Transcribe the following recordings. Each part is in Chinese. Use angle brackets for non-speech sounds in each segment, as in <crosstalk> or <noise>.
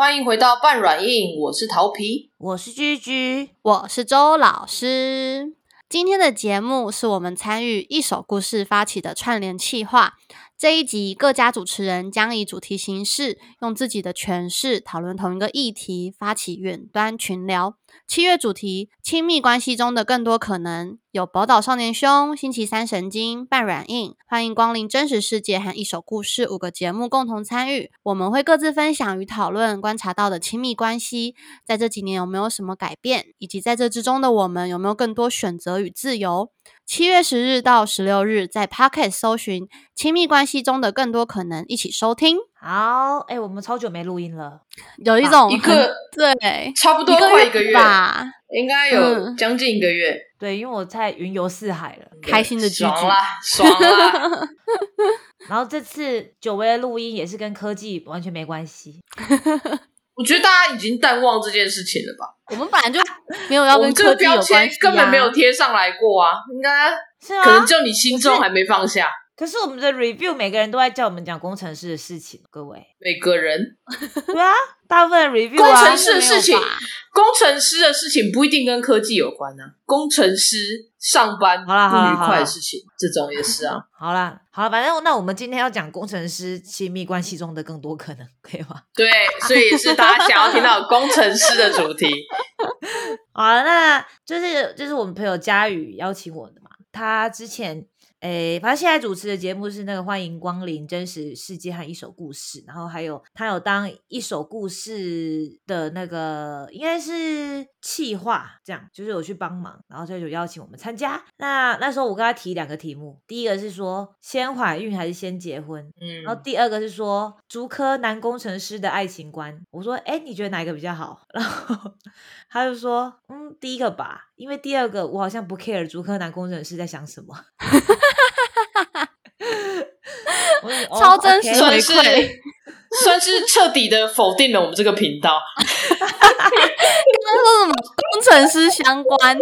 欢迎回到半软硬，我是桃皮，我是居居，我是周老师。今天的节目是我们参与一首故事发起的串联企划。这一集各家主持人将以主题形式，用自己的诠释讨论同一个议题，发起远端群聊。七月主题：亲密关系中的更多可能。有宝岛少年兄、星期三神经、半软硬，欢迎光临真实世界和一首故事五个节目共同参与。我们会各自分享与讨论观察到的亲密关系，在这几年有没有什么改变，以及在这之中的我们有没有更多选择与自由。七月十日到十六日，在 Pocket 搜寻“亲密关系中的更多可能”，一起收听。好，哎，我们超久没录音了，<laughs> 有一种一个对，差不多快一个月吧，应该有将近一个月。对，因为我在云游四海了，开心的剧爽啦，爽啦。<laughs> 然后这次久违的录音也是跟科技完全没关系。<laughs> 我觉得大家已经淡忘这件事情了吧？我们本来就没有要跟科技有关系，根本没有贴上来过啊。应该是啊，可能就你心中还没放下。可是我们的 review 每个人都在叫我们讲工程师的事情，各位。每个人。对啊，大部分 review 工程师的事情，工程师的事情不一定跟科技有关呢。工程师上班好啦不愉快的事情，这种也是啊。<laughs> 好啦，好了，反正那我们今天要讲工程师亲密关系中的更多可能，可以吗？对，所以是大家想要听到工程师的主题。<laughs> 好，那就是就是我们朋友佳宇邀请我的嘛，他之前。诶，反正现在主持的节目是那个欢迎光临真实世界和一首故事，然后还有他有当一首故事的那个应该是企划，这样就是有去帮忙，然后就有邀请我们参加。那那时候我跟他提两个题目，第一个是说先怀孕还是先结婚，嗯，然后第二个是说竹科男工程师的爱情观。我说，哎，你觉得哪一个比较好？<laughs> 然后他就说，嗯，第一个吧，因为第二个我好像不 care 竹科男工程师在想什么。<laughs> 超真实算是彻底的否定了我们这个频道。刚刚说什么工程师相关？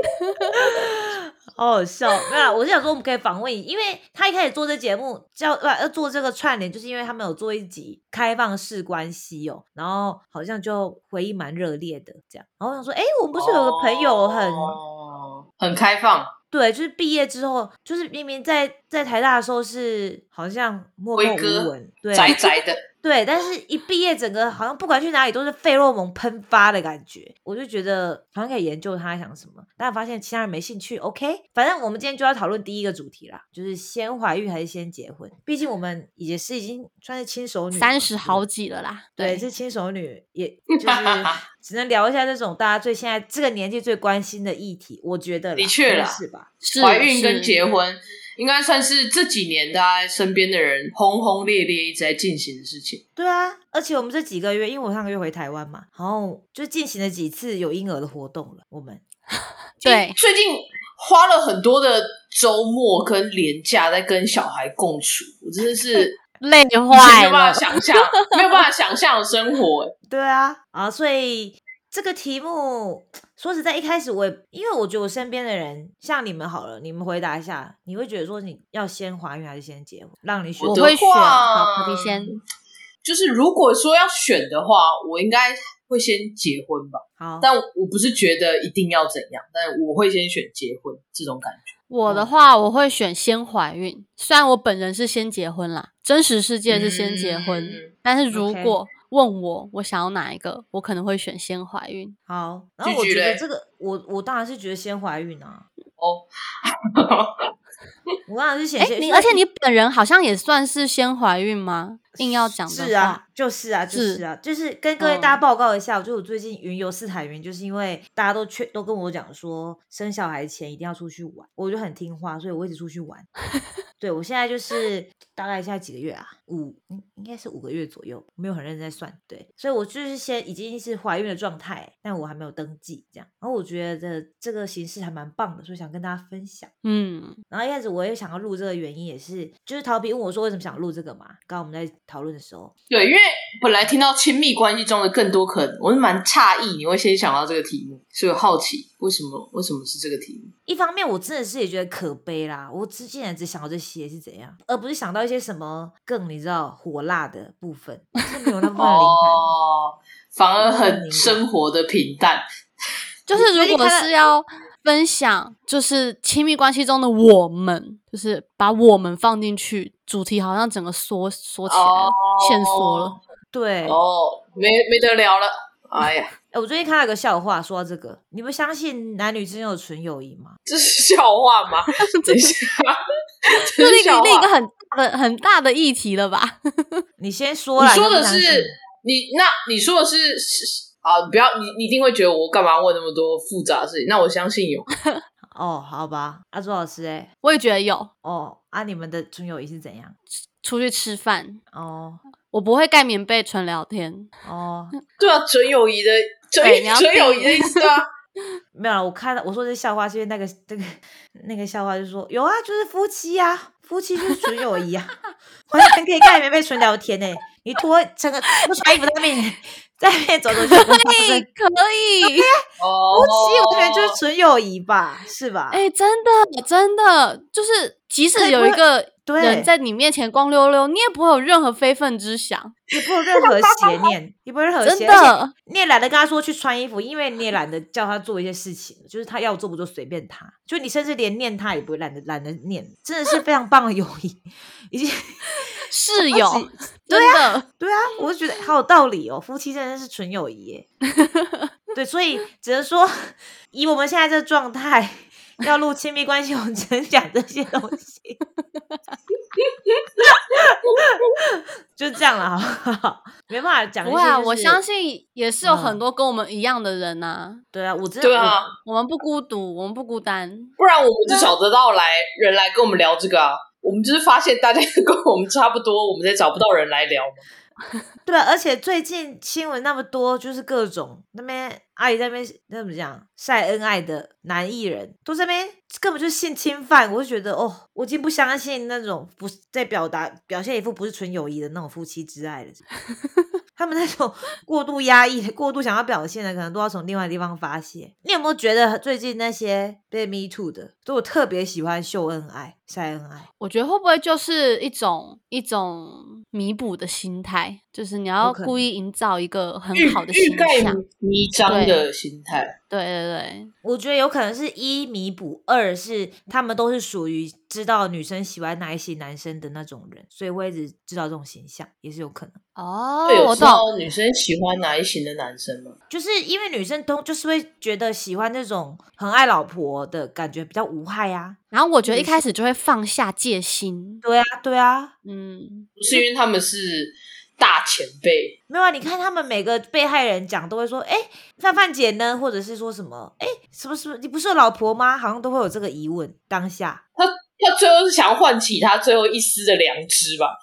好好笑。没有，我是想说我们可以访问你，因为他一开始做这节目叫不要做这个串联，就是因为他们有做一集开放式关系哦，然后好像就回忆蛮热烈的这样。然后我想说，哎，我们不是有个朋友很很开放？对，就是毕业之后，就是明明在在台大的时候是好像默默无闻，对，宅宅的。对，但是一毕业，整个好像不管去哪里都是费洛蒙喷发的感觉，我就觉得好像可以研究他在想什么，但发现其他人没兴趣。OK，反正我们今天就要讨论第一个主题啦，就是先怀孕还是先结婚？毕竟我们也是已经算是亲手女，三十好几了啦。对，是亲手女，也 <laughs> 就是只能聊一下这种大家最现在这个年纪最关心的议题。我觉得的确了，是吧？怀孕跟结婚。应该算是这几年大家身边的人轰轰烈烈一直在进行的事情。对啊，而且我们这几个月，因为我上个月回台湾嘛，然后就进行了几次有婴儿的活动了。我们 <laughs> 对最近花了很多的周末跟年假在跟小孩共处，我真的是 <laughs> 累坏了，没有办法想象，没有办法想象的生活。对啊，啊，所以。这个题目说实在，一开始我也因为我觉得我身边的人像你们好了，你们回答一下，你会觉得说你要先怀孕还是先结婚？让你选，我会选，好，你先。就是如果说要选的话，我应该会先结婚吧。好，但我不是觉得一定要怎样，但我会先选结婚这种感觉。我的话，我会选先怀孕。虽然我本人是先结婚啦，真实世界是先结婚，但是如果。问我我想要哪一个，我可能会选先怀孕。好，然后我觉得这个，我我当然是觉得先怀孕啊。哦，我当然是 <laughs> 选先。你而且你本人好像也算是先怀孕吗？硬要讲是啊，就是啊，就是啊，就是跟各位大家报告一下，就我最近云游四海云，就是因为大家都劝都跟我讲说，生小孩前一定要出去玩，我就很听话，所以我一直出去玩。<laughs> 对我现在就是大概现在几个月啊，五应应该是五个月左右，没有很认真在算。对，所以我就是先已经是怀孕的状态，但我还没有登记这样。然后我觉得这个形式还蛮棒的，所以想跟大家分享。嗯，然后一开始我也想要录这个原因也是，就是陶皮问我说为什么想录这个嘛，刚刚我们在。讨论的时候，对，因为本来听到亲密关系中的更多可能，我是蛮诧异你会先想到这个题目，所以好奇为什么为什么是这个题目。一方面，我真的是也觉得可悲啦，我之前只想到这些是怎样，而不是想到一些什么更你知道火辣的部分，是没有那么灵感。反而很生活的平淡。<laughs> 就是如果是要分享，就是亲密关系中的我们，就是把我们放进去，主题好像整个缩缩起来了，限缩了。对，哦，没没得聊了。哎呀，哎我最近看到一个笑话，说到这个，你们相信男女之间有纯友谊吗？这是笑话吗？<laughs> 等一下，这是这是笑话另一个。很大的很大的议题了吧？<laughs> 你先说啦，你说的是你那你说的是是啊，不要你你一定会觉得我干嘛问那么多复杂的事情？那我相信有，<laughs> 哦，好吧，阿朱老师、哎，我也觉得有。哦，啊，你们的纯友谊是怎样？出去吃饭，哦我不会盖棉被纯聊天。哦，对啊，纯友谊的纯对纯友谊的意思啊。<laughs> <laughs> 没有，我看到我说这笑话是因为那个这个那个笑话就说有啊，就是夫妻啊，夫妻就是纯友谊啊，<laughs> 完全可以看你们被纯聊天呢、你脱整个不穿衣服在那面 <laughs> 在那边走走就跟发哎，生可以。哦夫妻完全就是纯友谊吧，是吧？哎、真的，真的，就是即使有一个对人在你面前光溜溜，你也不会有任何非分之想。也不会有任何邪念，<laughs> 也不会有任何邪，真的你也懒得跟他说去穿衣服，因为你也懒得叫他做一些事情，就是他要做不做随便他，就你甚至连念他也不会懒得懒得念，真的是非常棒的友谊，<laughs> 已经室友超级，真的，对啊，我就觉得好有道理哦，夫妻真的是纯友谊耶，<laughs> 对，所以只能说以我们现在这个状态。要录亲密关系，我们只能讲这些东西，<laughs> 就这样了，好不好？没办法讲这些、不会啊，我相信也是有嗯很多跟我们一样的人呐、对啊，我真的对啊，我们不孤独，我们不孤单。不然我们就找得到来人来跟我们聊这个啊。我们就是发现大家 <laughs> 跟我们差不多，我们才找不到人来聊嘛。我 <laughs> 对啊，而且最近新闻那么多，就是各种那边阿姨在那边那怎么讲晒恩爱的男艺人，都在那边根本就是性侵犯，我就觉得哦，我已经不相信那种不是在表达表现一副不是纯友谊的那种夫妻之爱了。<laughs> 他们那种过度压抑、过度想要表现的，可能都要从另外地方发泄。你有没有觉得最近那些被 Me Too 的，都有特别喜欢秀恩爱、晒恩爱？我觉得会不会就是一种一种弥补的心态，就是你要故意营造一个很好的形象。弥彰的心态，对对对，我觉得有可能是一弥补，二是他们都是属于知道女生喜欢哪一型男生的那种人，所以会一直知道这种形象，也是有可能。哦我，懂。道女生喜欢哪一型的男生吗？就是因为女生都就是会觉得喜欢那种很爱老婆的感觉比较无害啊。然后我觉得一开始就会放下戒心。对啊，对啊，嗯，不是因为他们是大前辈，没有啊，你看他们每个被害人讲都会说，哎，范范姐呢，或者是说什么，哎，什么什么，你不是有老婆吗？好像都会有这个疑问。当下，他最后是想要唤起他最后一丝的良知吧？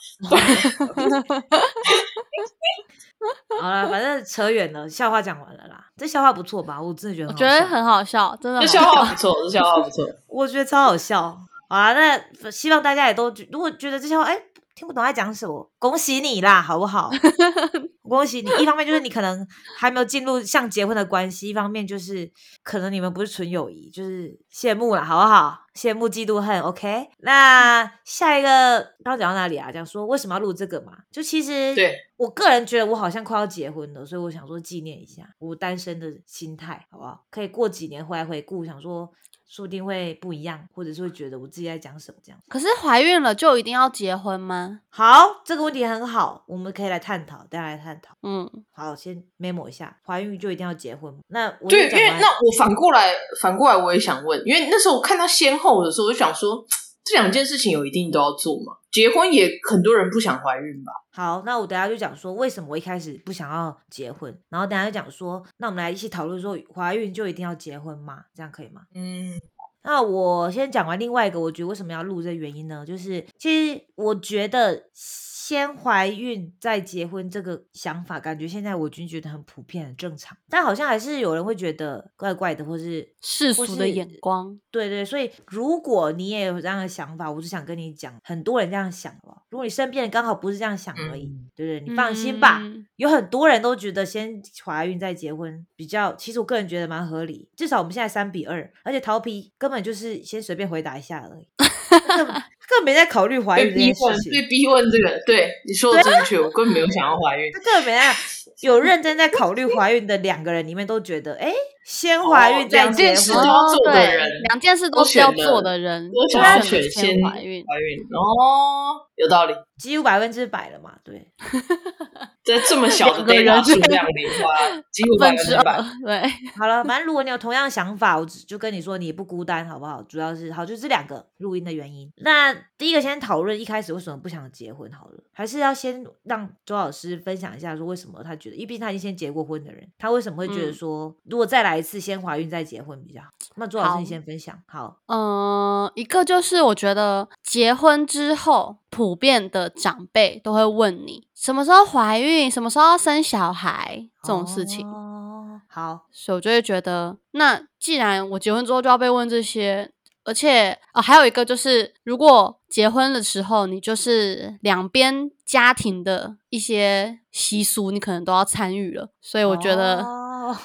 好了，反正扯远了，笑话讲完了啦。这笑话不错吧？我真的觉得我很好笑，觉得很好笑，真的这笑。话不错，这笑话不错。<laughs> 我觉得超好笑。好啦，那希望大家也都如果觉得这笑话哎听不懂在讲什么，恭喜你啦，好不好？<laughs> 恭喜你！一方面就是你可能还没有进入像结婚的关系，一方面就是可能你们不是纯友谊，就是羡慕了，好不好？羡慕、嫉妒、恨。OK，那下一个刚刚讲到哪里啊？讲说为什么要录这个嘛？就其实对我个人觉得我好像快要结婚了，所以我想说纪念一下我单身的心态，好不好？可以过几年回来回顾，想说说不定会不一样，或者是会觉得我自己在讲什么这样。可是怀孕了就一定要结婚吗？好，这个问题很好，我们可以来探讨，大家来探讨。嗯，好，先 memo 一下，怀孕就一定要结婚吗？那我对，因为那我反过来，反过来我也想问，因为那时候我看到先后的时候，我就想说，这两件事情有一定都要做吗？结婚也很多人不想怀孕吧？好，那我等下就讲说为什么我一开始不想要结婚，然后等下就讲说，那我们来一起讨论说怀孕就一定要结婚吗？这样可以吗？嗯，那我先讲完另外一个，我觉得为什么要录这个原因呢？就是其实我觉得先怀孕再结婚这个想法，感觉现在我已经觉得很普遍、很正常，但好像还是有人会觉得怪怪的，或是世俗的眼光。对对，所以如果你也有这样的想法，我是想跟你讲，很多人这样想哦。如果你身边人刚好不是这样想而已，嗯对不对？你放心吧，嗯有很多人都觉得先怀孕再结婚比较，其实我个人觉得蛮合理。至少我们现在三比二，而且桃皮根本就是先随便回答一下而已，他 <laughs> 根本根本没在考虑怀孕这逼问，件事情。被逼问这个，对你说的正确，我根本没有想要怀孕。他根本没在，<laughs> 有认真在考虑怀孕的两个人里面，都觉得，哎，先怀孕再两结婚件事，要做的对人两件事都都是要做的人，我想要选先怀孕。怀孕哦，有道理。几乎百分之百了嘛，对。<laughs> 在这么小的数量里的话，<laughs> 几乎百分之百。，对，好了，反正如果你有同样想法，我只就跟你说你不孤单，好不好？主要是好，就这两个录音的原因。那第一个先讨论一开始为什么不想结婚好了，还是要先让周老师分享一下，说为什么他觉得，因为毕竟他已经先结过婚的人，他为什么会觉得嗯说，如果再来一次，先怀孕再结婚比较好？那周老师你先分享，好，嗯，一个就是我觉得结婚之后，普遍的长辈都会问你什么时候怀孕，什么时候要生小孩这种事情，哦，好，所以我就会觉得，那既然我结婚之后就要被问这些，而且哦、还有一个就是，如果结婚的时候你就是两边家庭的一些习俗，你可能都要参与了，所以我觉得哦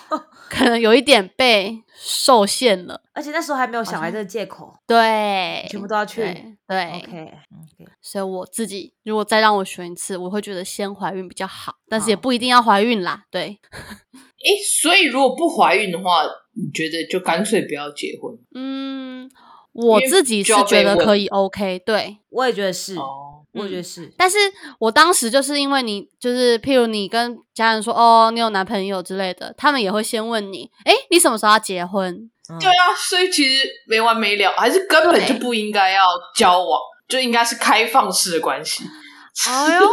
可能有一点被受限了。而且那时候还没有小孩像这个借口对，全部都要去对对，OK OK，所以我自己如果再让我选一次，我会觉得先怀孕比较好，但是也不一定要怀孕啦。对，<laughs> 诶，所以如果不怀孕的话，你觉得就干脆不要结婚嗯，我自己是觉得可以 OK，对。我也觉得是，哦？我也觉得嗯是，但是我当时就是因为你，就是譬如你跟家人说哦，你有男朋友之类的，他们也会先问你，诶，你什么时候要结婚？嗯对啊，所以其实没完没了，还是根本就不应该要交往，就应该是开放式的关系，哎呦，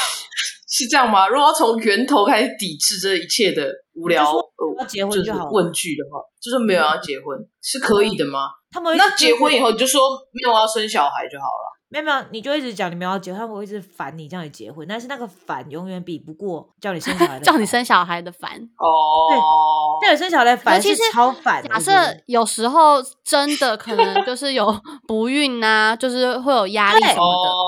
<laughs> 是这样吗？如果要从源头开始抵制这一切的无聊就说呃要结婚就就是好了问句的话，就是没有要结婚是可以的吗？他们会那结婚以后你就说没有要生小孩就好了。没有没有，你就一直讲你们要结婚，他们会一直烦你，叫你结婚，但是那个烦永远比不过叫你生小孩的 <laughs> 叫你烦，生小孩的烦。哦，叫你生小孩的烦是超烦的。假设有时候真的可能就是有不孕啊，就是会有压力什么的，哦，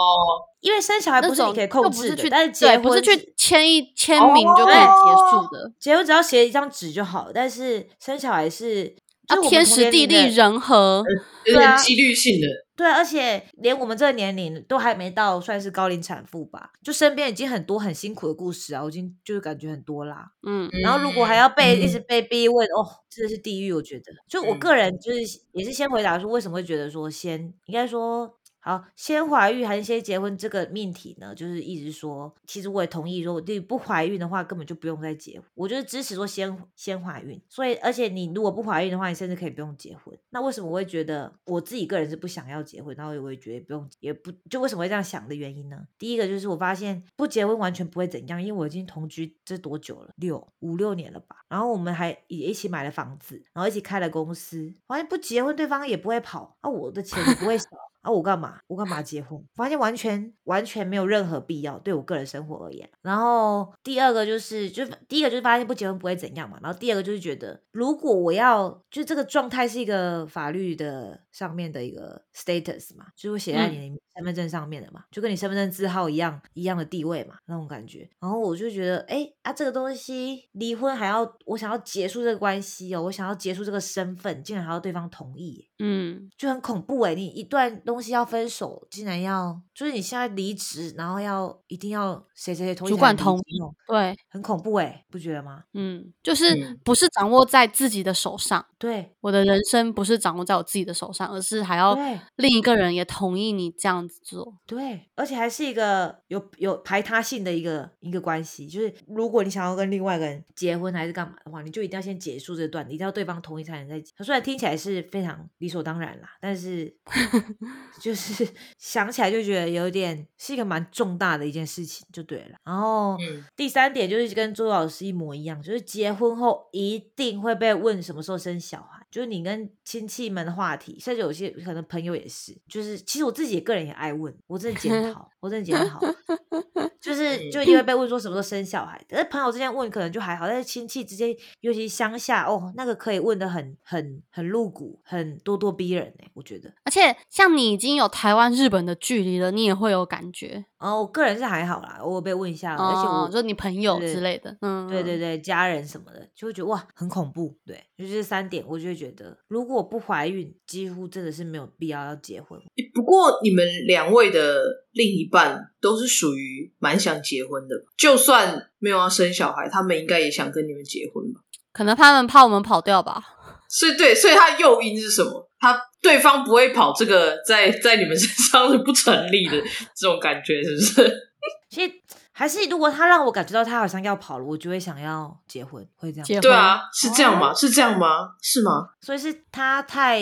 因为生小孩不是你可以控制的，不是去但是结对，婚不是去签一签名就可以哦结束的，结婚只要写一张纸就好，但是生小孩是就天时地利人和。有对啊点几率性的。对，而且连我们这个年龄都还没到算是高龄产妇吧，就身边已经很多很辛苦的故事啊，我已经就是感觉很多啦。嗯，然后如果还要被、一直嗯被逼问，哦，真的是地狱。我觉得，就我嗯个人就是也是先回答说，为什么会觉得说先应该说好先怀孕还是先结婚这个命题呢？就是一直说，其实我也同意说，你不怀孕的话根本就不用再结婚。我就是支持说先先怀孕，所以而且你如果不怀孕的话，你甚至可以不用结婚。那为什么我会觉得我自己个人是不想要结婚，然后我也觉得不用也不就为什么会这样想的原因呢？第一个就是我发现不结婚完全不会怎样，因为我已经同居这多久了？六五六年了吧。然后我们还也一起买了房子，然后一起开了公司，发现不结婚对方也不会跑，啊，我的钱也不会少。啊，我干嘛？我干嘛结婚？发现完全完全没有任何必要，对我个人生活而言。然后第二个就是，就第一个就是发现不结婚不会怎样嘛。然后第二个就是觉得，如果我要，就这个状态是一个法律的上面的一个 status 嘛，就是会写在你的身份证上面的嘛，就跟你身份证字号一样一样的地位嘛，那种感觉。然后我就觉得，哎啊，这个东西离婚还要我想要结束这个关系哦，我想要结束这个身份，竟然还要对方同意。嗯，就很恐怖哎、你一段东西要分手，竟然要就是你现在离职，然后要一定要谁谁谁同意主管同意对，很恐怖哎、不觉得吗？嗯，就是嗯不是掌握在自己的手上，对我的人生不是掌握在我自己的手上，而是还要另一个人也同意你这样子做。对，而且还是一个有有排他性的一个一个关系，就是如果你想要跟另外一个人结婚还是干嘛的话，你就一定要先结束这段，你一定要对方同意才能再结。虽然听起来是非常理所当然啦，但是 <laughs> 就是 <laughs> 想起来就觉得有点是一个蛮重大的一件事情，就对了。然后。嗯，第三点就是跟周老师一模一样，就是结婚后一定会被问什么时候生小孩，就是你跟亲戚们的话题，甚至有些可能朋友也是，就是其实我自己个人也爱问，我真的检 <laughs> 讨，我真的检讨，就 <laughs> 是就因为被问说什么时候生小孩，但是朋友之间问可能就还好，但是亲戚之间，尤其乡下哦，那个可以问的很很很露骨，很咄咄逼人哎、我觉得。而且像你已经有台湾、日本的距离了，你也会有感觉，哦，我个人是还好啦，偶尔被问一下，而且我哦，就你朋友之类的，嗯，对对对，家人什么的，就会觉得哇，很恐怖。对，就这三点，我就会觉觉得，如果不怀孕，几乎真的是没有必要要结婚。不过你们两位的另一半都是属于蛮想结婚的，就算没有要生小孩，他们应该也想跟你们结婚吧？可能他们怕我们跑掉吧。所以对，所以他诱因是什么？他对方不会跑，这个在在你们身上是不成立的，这种感觉是不是？<laughs> 其实还是如果他让我感觉到他好像要跑了，我就会想要结婚，会这样。结婚对啊，是这样吗？是这样吗？是吗？所以是他太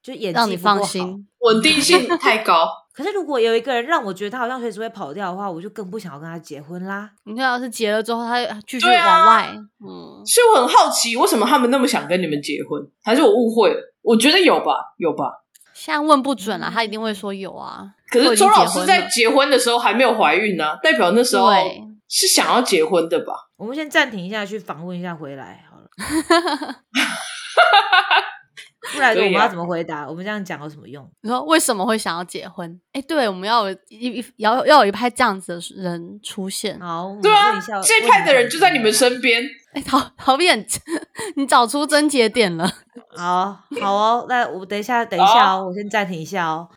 就演技让你不够好放心。稳定性太高，<laughs> 可是如果有一个人让我觉得他好像随时会跑掉的话，我就更不想要跟他结婚啦。你看，要是结了之后，他继续对啊往外，嗯，所以我很好奇，为什么他们那么想跟你们结婚？还是我误会了？我觉得有吧，有吧。现在问不准了，他一定会说有啊。可是周老师在结婚的时候还没有怀孕呢、代表那时候是想要结婚的吧？我们先暂停一下，去访问一下，回来好了。<laughs> 不然我们要怎么回答？我们这样讲有什么用？你说为什么会想要结婚？哎，对，我们要有一一要要有一派这样子的人出现。好，对啊这一派的人就在你们身边。哎，陶陶变，<laughs> 你找出症结点了。好好哦，那我等一下，等一下哦，我先暂停一下哦。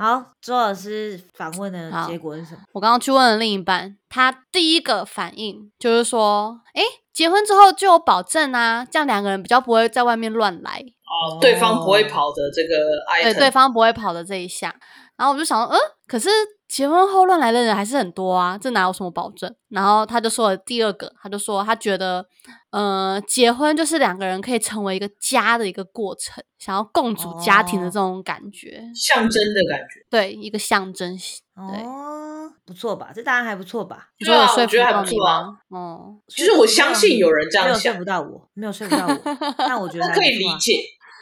好，周老师访问的结果是什么？我刚刚去问了另一半，他第一个反应就是说，哎，结婚之后就有保证啊，这样两个人比较不会在外面乱来。哦，对方不会跑的这个对对方不会跑的这一项。然后我就想说，嗯，可是结婚后乱来的人还是很多啊，这哪有什么保证？然后他就说了第二个，他就说他觉得，呃，结婚就是两个人可以成为一个家的一个过程，想要共组家庭的这种感觉，象征的感觉。对，一个象征性。对，哦，不错吧？这答案还不错吧？你说有说服对啊我觉得还不错啊吗？哦，其实我相信有人这样想没有说服，到我，没有说服到我，但我觉得那可以理，解，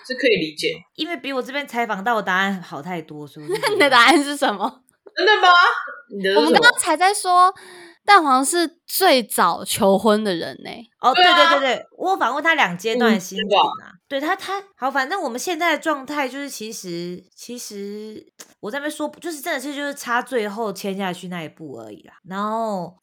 是可以理解。因为比我这边采访到的答案好太多，所以我就觉你的 <laughs> 答案是什么？真的吗？你的我们刚刚才在说，蛋黄是最早求婚的人呢、哦，对对啊对对对，我有访问他两阶段的嗯心对情啊。对他，他好，反正我们现在的状态就是，其实其实我在那边说，就是真的是就是差最后签下去那一步而已啦。然后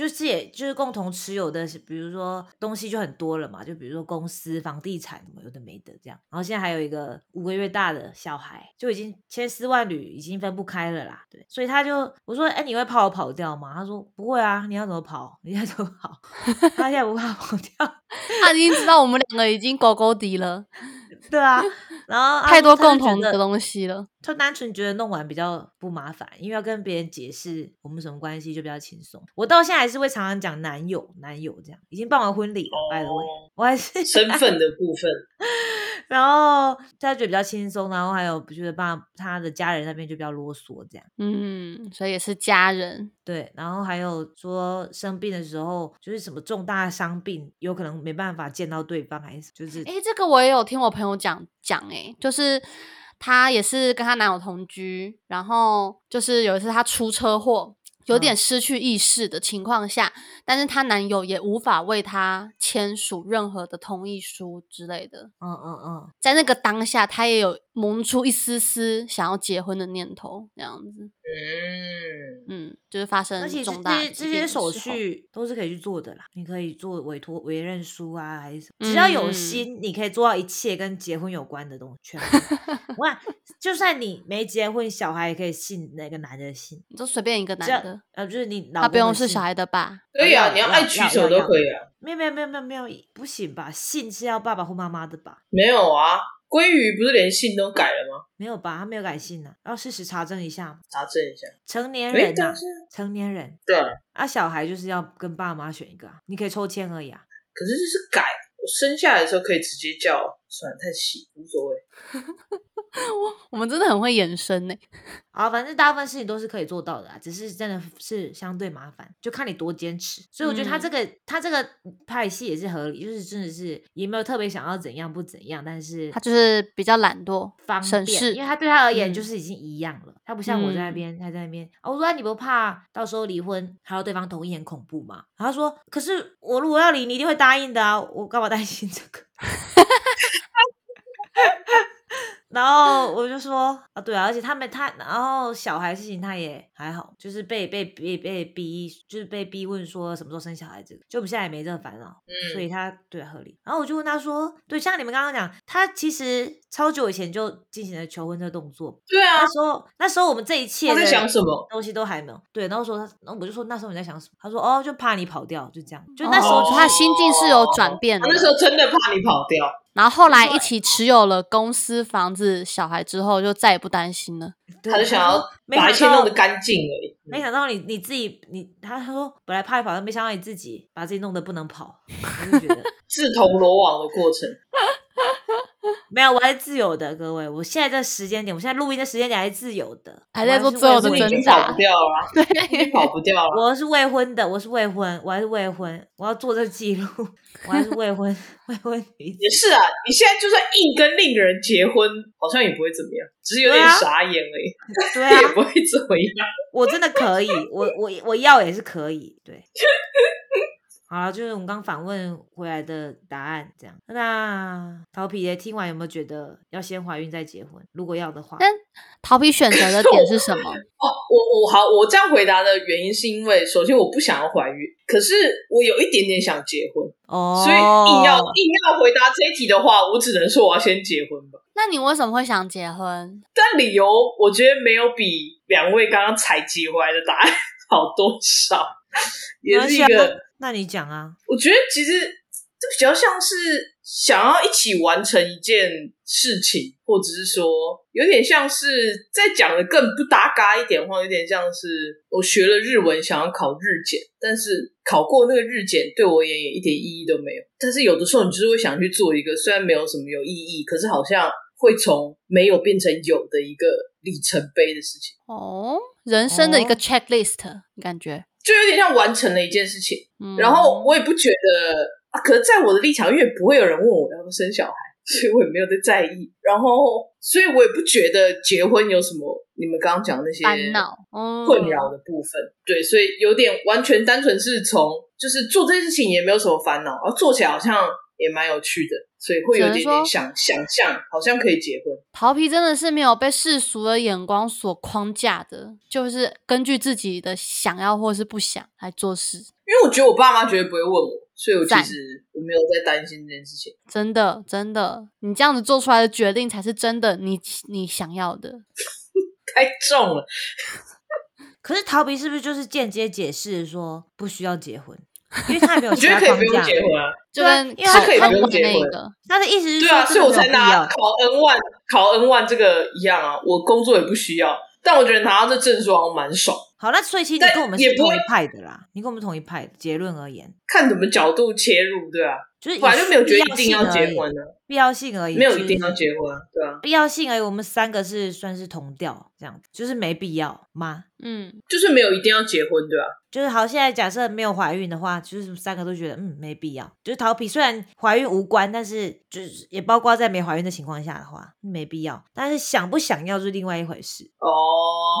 就是也就是共同持有的，比如说东西就很多了嘛，就比如说公司、房地产什么有的没的这样。然后现在还有一个五个月大的小孩，就已经千丝万缕，已经分不开了啦。对，所以他就我说，哎，你会怕我跑掉吗？他说不会啊，你要怎么跑？你要怎么跑？他现在不怕跑掉。<laughs> 他已经知道我们两个已经狗狗敌了，对啊，然后太多共同的东西了。就单纯觉得弄完比较不麻烦，因为要跟别人解释我们什么关系就比较轻松。我到现在还是会常常讲男友，男友这样，已经办完婚礼了、我还是身份的部分，<laughs> 然后他觉得比较轻松，然后还有觉得爸他的家人那边就比较啰嗦这样。嗯，所以也是家人。对，然后还有说生病的时候，就是什么重大伤病，有可能没办法见到对方，还是就是诶，这个我也有听我朋友讲讲，诶，就是她也是跟她男友同居，然后就是有一次她出车祸，有点嗯失去意识的情况下，但是她男友也无法为她签署任何的同意书之类的。嗯嗯嗯，在那个当下，她也有萌出一丝丝想要结婚的念头，这样子，嗯，嗯，就是发生而且这重大这些手续都是可以去做的啦，你可以做委托委任书啊，还是什么，只要有嗯心，你可以做到一切跟结婚有关的东西。全部 <laughs> 我看，就算你没结婚，小孩也可以信那个男的信，你就随便一个男的，呃，就是你老他不用是小孩的爸。可以啊，你要爱取要要什么都可以啊。没有没有没有没有没有不行吧？信是要爸爸或妈妈的吧？没有啊，鲑鱼不是连姓都改了吗？没有吧？他没有改姓呢、要事实查证一下。查证一下。成年人呐、但是成年人对啊，啊，小孩就是要跟爸妈选一个、啊，你可以抽签而已啊。可是就是改，我生下来的时候可以直接叫，算了，太细，无所谓。<laughs> 我们真的很会延伸呢。<laughs> 啊，反正大部分事情都是可以做到的啊，只是真的是相对麻烦，就看你多坚持。所以我觉得他嗯这个、他这个拍戏也是合理，就是真的是也没有特别想要怎样不怎样，但是他就是比较懒惰，方便，因为他对他而言嗯就是已经一样了。他不像我在那嗯边，他在那边，哦我说、啊、你不怕到时候离婚还要对方同意很恐怖吗？然后他说，可是我如果要离，你一定会答应的啊，我干嘛担心这个？<laughs> 然后我就说啊，对啊，而且他们他，然后小孩事情他也还好，就是被被被被逼，就是被逼问说什么时候生小孩，这个就我们现在也没这个烦恼，嗯所以他对合理。然后我就问他说，对，像你们刚刚讲，他其实超久以前就进行了求婚这个动作，对啊那，时候那时候我们这一切他在的想什么？东西都还没有，对，然后说他，然后我就说那时候你在想什么？他说哦，就怕你跑掉，就这样，就那时候哦他心境是有转变的。他那时候真的怕你跑掉，然后后来一起持有了公司、房子、小孩之后，就再也不担心了。他就想要把一切弄得干净而已。没想到你你自己你他他说本来怕你跑，但没想到你自己把自己弄得不能跑，我就觉得 <laughs> 自投罗网的过程，没有，我还是自由的，各位，我现在这时间点，我现在录音的时间点还是自由的，还在做自由的你已经挣扎跑不掉了啊，<laughs> 你已经跑不掉了。我是未婚的，我是未婚，我还是未婚，我要做这个记录，我还是未婚未婚女子。也是啊，你现在就算硬跟另一个人结婚，好像也不会怎么样，只是有点傻眼而已，对啊 <laughs> 也，不会怎么样。我真的可以，我我我要也是可以，对。<laughs> 好了，就是我们刚访问回来的答案，这样。那桃皮爷听完有没有觉得要先怀孕再结婚？如果要的话，但逃避选择的点是什么？<coughs> 哦，我我好，我这样回答的原因是因为，首先我不想要怀孕，可是我有一点点想结婚，哦，所以硬要硬要回答这一题的话，我只能说我要先结婚吧。那你为什么会想结婚？但理由我觉得没有比两位刚刚采集回来的答案 <laughs> 好多少，也是一个，那你讲啊，我觉得其实这比较像是想要一起完成一件事情，或者是说有点像是在讲的更不搭嘎一点的话，有点像是我学了日文想要考日检，但是考过那个日检对我而言也一点意义都没有。但是有的时候你就是会想去做一个虽然没有什么有意义，可是好像会从没有变成有的一个里程碑的事情，哦，人生的一个哦 checklist，你感觉？就有点像完成了一件事情。嗯然后我也不觉得啊，可是在我的立场，因为不会有人问我要不要生小孩，所以我也没有在在意。然后，所以我也不觉得结婚有什么你们刚刚讲的那些烦恼，嗯困扰的部分。对，所以有点完全单纯是从就是做这件事情也没有什么烦恼，然后做起来好像也蛮有趣的，所以会有一点点想想象，好像可以结婚。桃皮真的是没有被世俗的眼光所框架的，就是根据自己的想要或是不想来做事，因为我觉得我爸妈绝对不会问我，所以我其赞实我没有在担心这件事情。真的真的，你这样子做出来的决定才是真的你你想要的。<laughs> 太重了，<laughs> 可是逃避是不是就是间接解释说不需要结婚？因为他也没有我觉得可以不用。结婚啊。就对啊跟考因为可以不用结婚，他的意思是对啊，所以我才拿考 N one 考 N one 这个一样啊，我工作也不需要，但我觉得拿到这证书好像蛮爽。好，那所以其实你但跟我们是同一派的啦，你跟我们同一派的。结论而言，看怎么角度切入，对啊，就是以本来就没有觉得必一定要结婚啊，必要性而已，没有一定要结婚啊，对啊，必要性而已。我们三个是算是同调，这样子就是没必要吗？嗯，就是没有一定要结婚，对啊，就是好，现在假设没有怀孕的话，就是三个都觉得嗯没必要。就是逃避，虽然怀孕无关，但是就是也包括在没怀孕的情况下的话，没必要。但是想不想要是另外一回事。哦，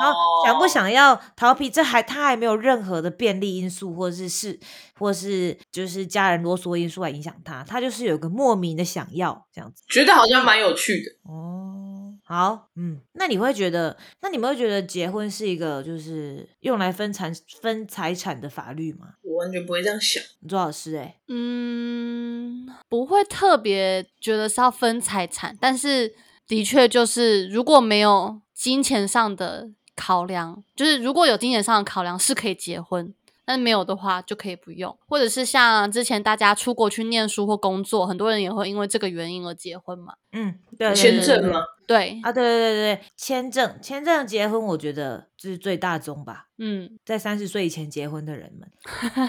然后想不想要逃避，这还他还没有任何的便利因素，或者是是，或是就是家人啰嗦因素来影响他，他就是有个莫名的想要这样子。觉得好像蛮有趣的，哦，好，嗯，那你会觉得，那你们会觉得结婚是一个就是用来分财分财产的法律吗？我完全不会这样想，周老师、欸，哎，嗯，不会特别觉得是要分财产，但是的确就是如果没有金钱上的考量，就是如果有金钱上的考量是可以结婚，但没有的话就可以不用，或者是像之前大家出国去念书或工作，很多人也会因为这个原因而结婚嘛。嗯，对对签证吗？对，啊，对对对对，签证签证结婚，我觉得这是最大宗吧，嗯，在三十岁以前结婚的人们，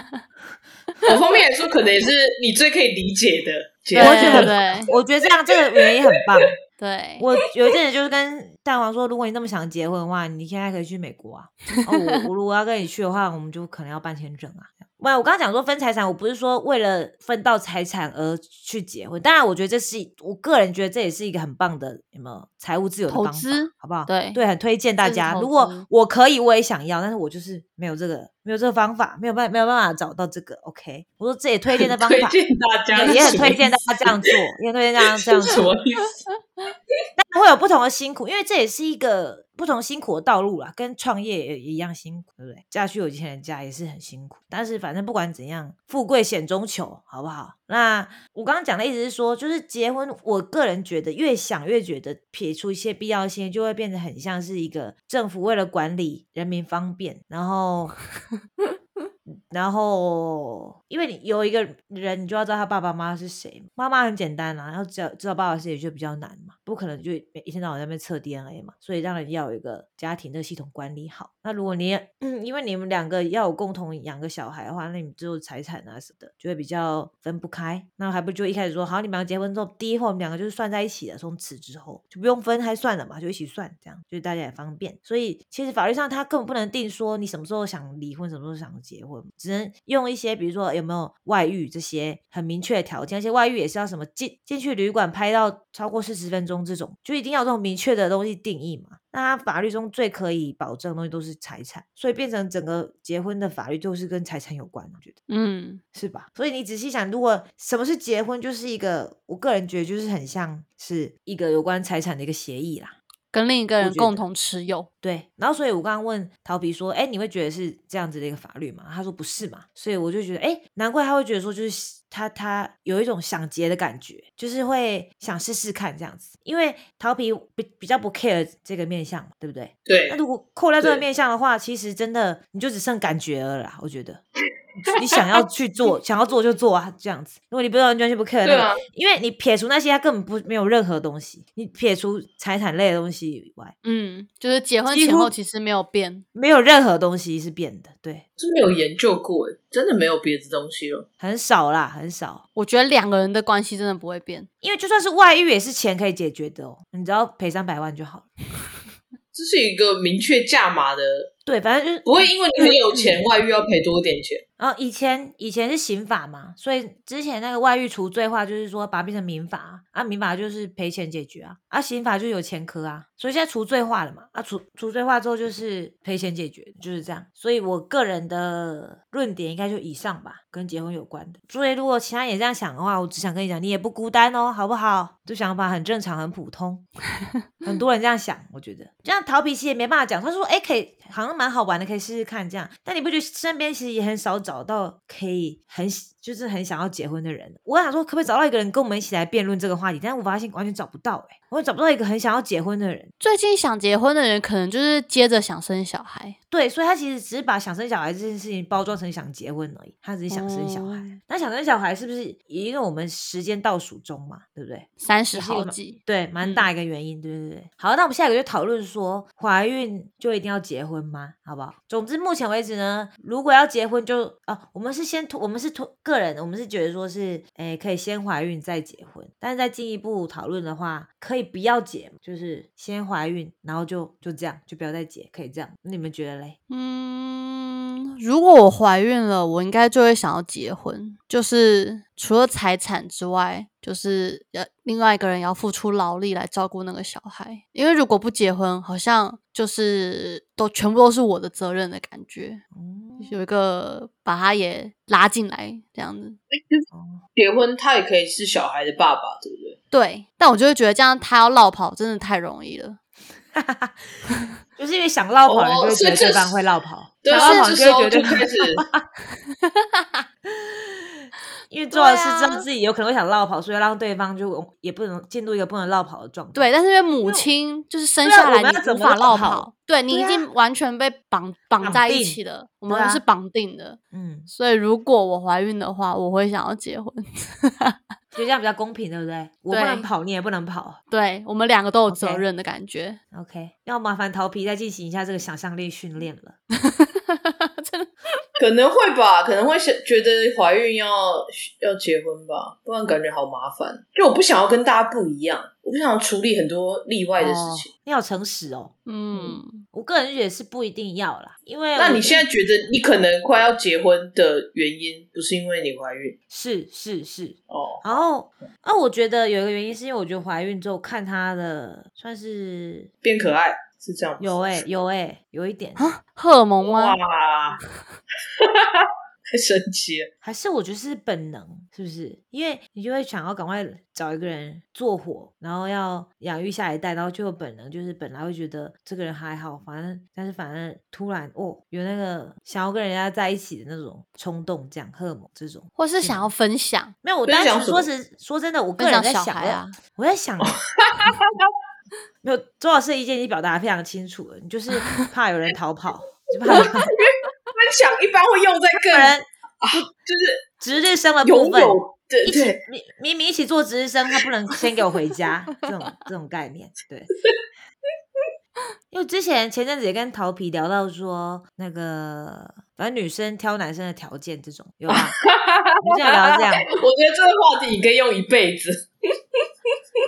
<laughs> 我后面来说，可能也是你最可以理解的结对我觉得婚。对我觉得这样这个原因很棒。<laughs> 对，我有一阵子就是跟蛋黄说，如果你那么想结婚的话，你现在可以去美国啊。哦，我我如果要跟你去的话，我们就可能要办签证啊。没有，我刚刚讲说分财产，我不是说为了分到财产而去结婚。当然，我觉得这是我个人觉得这也是一个很棒的有没有财务自由的方法投资，好不好？对对，很推荐大家。如果我可以，我也想要，但是我就是没有这个没有这个方法，没有办没有办法找到这个。OK，我说这也推荐的 <laughs> 方法，推荐大家也也很推荐大家这样做，也很推荐大家这样 <laughs> 做是什么。意思？但会有不同的辛苦，因为这也是一个不同辛苦的道路啦，跟创业也一样辛苦，对不对？嫁去有钱人家也是很辛苦，但是反正不管怎样，富贵险中求，好不好？那我刚刚讲的意思是说，就是结婚，我个人觉得越想越觉得撇出一些必要性，就会变得很像是一个政府为了管理人民方便，然后。然后，因为你有一个人，你就要知道他爸爸妈妈是谁。妈妈很简单啦，然后知道知道爸爸是谁就比较难嘛，不可能就一天到晚在那边测 DNA 嘛。所以当然要有一个家庭的系统管理好。那如果你，<clears throat> 因为你们两个要有共同养个小孩的话，那你们之后财产啊什么的就会比较分不开。那还不就一开始说好，你们两个结婚之后，第一后我们两个就是算在一起的，从此之后就不用分开算了嘛，就一起算，这样就大家也方便。所以其实法律上他根本不能定说你什么时候想离婚，什么时候想结婚。只能用一些，比如说有没有外遇这些很明确的条件，而且外遇也是要什么进进去旅馆拍到超过四十分钟这种，就一定要这种明确的东西定义嘛。那法律中最可以保证的东西都是财产，所以变成整个结婚的法律都是跟财产有关，我觉得，嗯，是吧？所以你仔细想，如果什么是结婚，就是一个我个人觉得就是很像是一个有关财产的一个协议啦。跟另一个人共同持有，对。然后，所以我刚刚问陶皮说：“哎，你会觉得是这样子的一个法律吗？”他说：“不是嘛。”所以我就觉得，哎，难怪他会觉得说，就是他他有一种想结的感觉，就是会想试试看这样子。因为陶皮比比较不 care 这个面相嘛，对不对？对。那如果扣掉这个面相的话，其实真的你就只剩感觉了啦。我觉得。<laughs> 你想要去做，想要做就做啊，这样子。如果你不知道，完全不 care 那个，因为你撇除那些，他根本不没有任何东西。你撇除财产类的东西以外，嗯，就是结婚前后其实没有变，没有任何东西是变的。对，真没有研究过，真的没有别的东西了，很少啦，很少。我觉得两个人的关系真的不会变，因为就算是外遇，也是钱可以解决的哦，你只要赔三百万就好了。<laughs> 这是一个明确价码的。对，反正就是不会因为你很有钱，外遇要赔多点钱。然后以前以前是刑法嘛，所以之前那个外遇除罪化，就是说把它变成民法啊，民法就是赔钱解决啊，啊刑法就有前科啊，所以现在除罪化了嘛，啊除除罪化之后就是赔钱解决，就是这样。所以我个人的论点应该就以上吧，跟结婚有关的。所以如果其他也这样想的话，我只想跟你讲，你也不孤单哦，好不好？这想法很正常，很普通，<laughs> 很多人这样想，我觉得这样逃脾气也没办法讲。他说，哎，可以，好像蛮好玩的，可以试试看这样。但你不觉得身边其实也很少找找到可以很。就是很想要结婚的人，我想说可不可以找到一个人跟我们一起来辩论这个话题，但是我发现完全找不到哎，我找不到一个很想要结婚的人。最近想结婚的人，可能就是接着想生小孩。对，所以他其实只是把想生小孩这件事情包装成想结婚而已，他只是想生小孩。那想生小孩是不是因为我们时间倒数中嘛，对不对？三十好几，对，蛮大一个原因，对对对。好，那我们下一个就讨论说，怀孕就一定要结婚吗？好不好？总之目前为止呢，如果要结婚就啊，我们是先我们是托个人，我们是觉得说是，哎，可以先怀孕再结婚，但是再进一步讨论的话，可以不要结，就是先怀孕，然后就就这样，就不要再结，可以这样？你们觉得？嗯，如果我怀孕了，我应该就会想要结婚。就是除了财产之外，就是要另外一个人要付出劳力来照顾那个小孩。因为如果不结婚，好像就是都全部都是我的责任的感觉。有一个把他也拉进来这样子。结婚他也可以是小孩的爸爸，对不对？对，但我就会觉得这样他要落跑真的太容易了。<laughs> 就是因为想落跑，人就会觉得对方会落跑，想绕跑就会觉得开始。因为做的是知道自己有可能会想落跑，所以让对方就也不能进入一个不能落跑的状态。对，但是因为母亲就是生下来你无法落跑，对你已经完全被绑绑在一起了，我们是绑定的。嗯，所以如果我怀孕的话，我会想要结婚。<laughs> 就这样比较公平，对不对？<laughs> 我不能跑，你也不能跑，对我们两个都有责任的感觉。OK，要麻烦桃皮再进行一下这个想象力训练了。<laughs> 可能会吧，可能会想觉得怀孕要要结婚吧，不然感觉好麻烦。就我不想要跟大家不一样，我不想要处理很多例外的事情。你好诚实哦，嗯，我个人也是不一定要啦，因为那你现在觉得你可能快要结婚的原因，不是因为你怀孕？是是是哦，然后啊，我觉得有一个原因是因为我觉得怀孕之后看她的算是变可爱。是这样，有哎，有哎，有一点啊荷尔蒙吗？<laughs> 太神奇了。还是我觉得是本能，是不是？因为你就会想要赶快找一个人做火，然后要养育下一代，然后就有本能，就是本来会觉得这个人还好，反正但是反正突然哦，有那个想要跟人家在一起的那种冲动，这样荷尔蒙这种。或是想要分享，没有，我分当时说享什么实说真的，我个人在想小孩啊，我在想，<laughs> 没有周老师的意见已经表达的非常清楚了，你就是 <laughs> 怕有人逃跑，就怕有人分享一般会用在个人啊就是值日生的部分。对一起对，明明明一起做值日生，他不能先给我回家，这种这种概念，对。<laughs> 因为之前前阵子也跟桃皮聊到说，那个反正女生挑男生的条件这种有吗？<laughs> 我们之前聊这样，我觉得这个话题你可以用一辈子。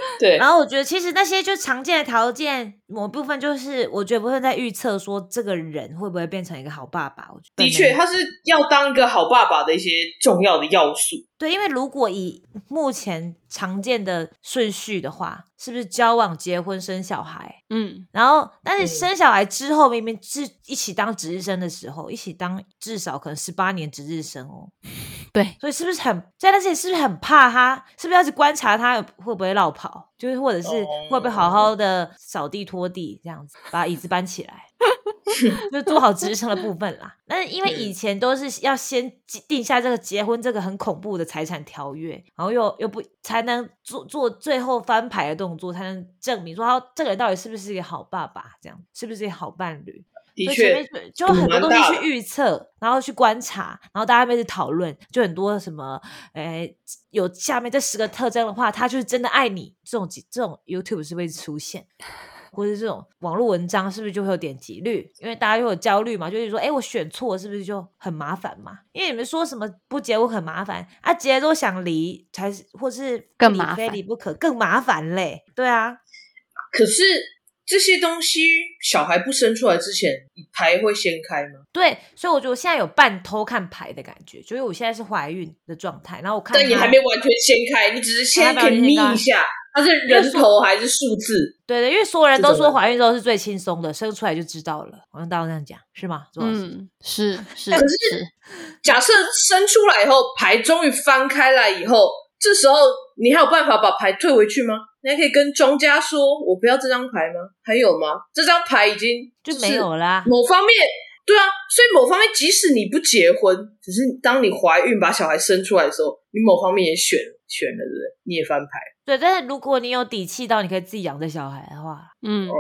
<laughs> 对，然后我觉得其实那些就常见的条件，某部分就是我觉得不会在预测说这个人会不会变成一个好爸爸。我觉得的确，他是要当一个好爸爸的一些重要的要素。对，因为如果以目前常见的顺序的话，是不是交往、结婚、生小孩？嗯，然后，但是嗯生小孩之后，明明是一起当值日生的时候，一起当至少可能十八年值日生哦，<laughs> 对，所以是不是很在那些是不是很怕他？是不是要去观察他会不会落跑？就是或者是会不会好好的扫地拖地这样子，把椅子搬起来，<laughs> 就做好值日生的部分啦。但是因为以前都是要先定下这个结婚这个很恐怖的财产条约，然后又又不才能做做最后翻牌的动作，才能证明说他这个人到底是不是一个好爸爸，这样是不是一个好伴侣。的所以前确面，就就很多东西去预测，然后去观察，然后大家开始讨论，就很多什么，诶，有下面这十个特征的话，他就是真的爱你，这种这种 YouTube 是会出现，或者这种网络文章是不是就会有点击率？因为大家就有焦虑嘛，就是说，哎，我选错是不是就很麻烦嘛？因为你们说什么不结婚很麻烦啊，结了都想离，才是或是不离非更麻烦离不可，更麻烦嘞。对啊，可是这些东西小孩不生出来之前，牌会先开吗？对，所以我觉得我现在有半偷看牌的感觉，就是我现在是怀孕的状态，然后我看但你他还没完全掀开，你只是现在还没可以眯一下，它是人头还是数字？对对，因为所有人都说怀孕之后是最轻松的，生出来就知道了。好像大家都这样讲，是吗？周老师？嗯，是是可是是，假设生出来以后，牌终于翻开来以后，这时候你还有办法把牌退回去吗？你还可以跟庄家说：“我不要这张牌吗？”还有吗？这张牌已经就是没有啦。某方面，对啊，所以某方面，即使你不结婚，只是当你怀孕把小孩生出来的时候，你某方面也选选了，对不对？你也翻牌对，但是如果你有底气到你可以自己养这小孩的话，嗯，哦。